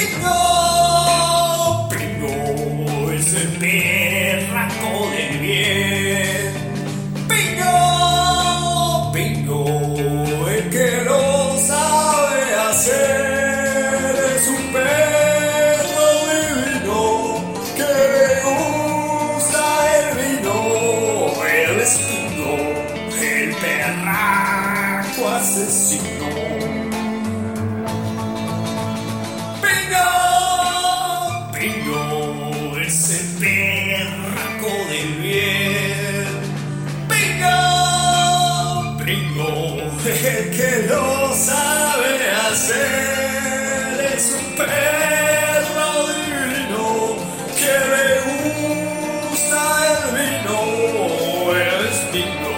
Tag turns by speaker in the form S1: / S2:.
S1: Pringo, Pringo es el perraco del bien. Pringo, Pringo, el que lo sabe hacer es un perro divino que le gusta el vino. Él es el perraco asesino. vino ese perraco de bien. Pingo, pingo, el que lo sabe hacer es un perro divino que le gusta el vino, es pingo.